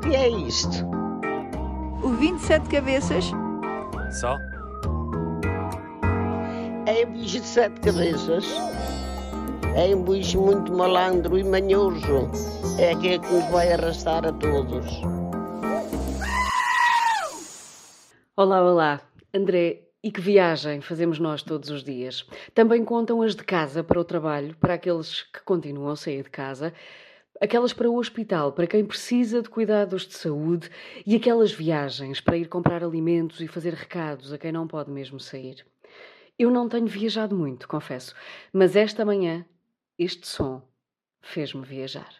O que é isto? O 27 cabeças? Só? É um bicho de sete cabeças. É um bicho muito malandro e manhoso. É aquele que nos vai arrastar a todos. Olá, olá. André, e que viagem fazemos nós todos os dias? Também contam as de casa para o trabalho, para aqueles que continuam a sair de casa, aquelas para o hospital, para quem precisa de cuidados de saúde e aquelas viagens para ir comprar alimentos e fazer recados a quem não pode mesmo sair. Eu não tenho viajado muito, confesso, mas esta manhã este som fez-me viajar.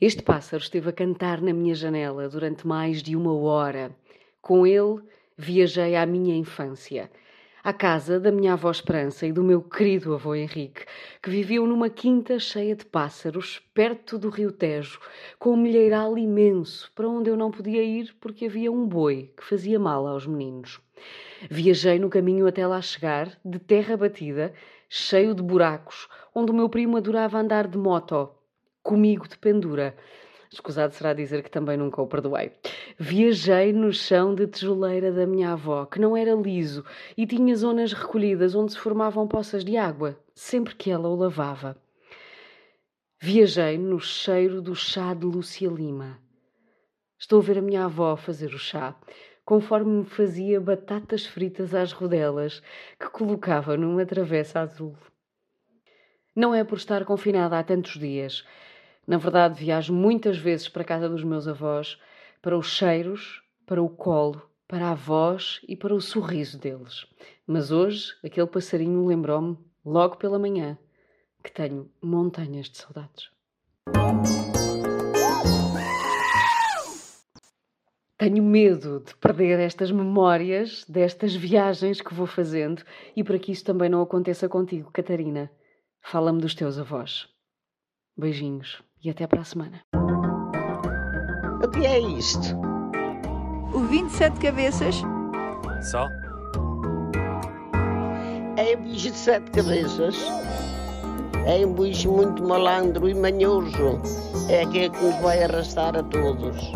Este pássaro esteve a cantar na minha janela durante mais de uma hora. Com ele viajei à minha infância, à casa da minha avó Esperança e do meu querido avô Henrique, que viviam numa quinta cheia de pássaros, perto do rio Tejo, com um milheiral imenso, para onde eu não podia ir porque havia um boi que fazia mal aos meninos. Viajei no caminho até lá chegar, de terra batida, cheio de buracos, onde o meu primo adorava andar de moto, comigo de pendura. Escusado será dizer que também nunca o perdoei. Viajei no chão de tijoleira da minha avó, que não era liso e tinha zonas recolhidas onde se formavam poças de água, sempre que ela o lavava. Viajei no cheiro do chá de Lúcia Lima. Estou a ver a minha avó fazer o chá, conforme me fazia batatas fritas às rodelas, que colocava numa travessa azul. Não é por estar confinada há tantos dias na verdade, viajo muitas vezes para a casa dos meus avós, para os cheiros, para o colo, para a voz e para o sorriso deles. Mas hoje, aquele passarinho lembrou-me, logo pela manhã, que tenho montanhas de saudades. Tenho medo de perder estas memórias destas viagens que vou fazendo e para que isso também não aconteça contigo, Catarina. Fala-me dos teus avós. Beijinhos e até para a semana. O que é isto? O 27 cabeças? Só? É um bicho de sete cabeças. É um bicho muito malandro e manhoso. É aquele que nos vai arrastar a todos.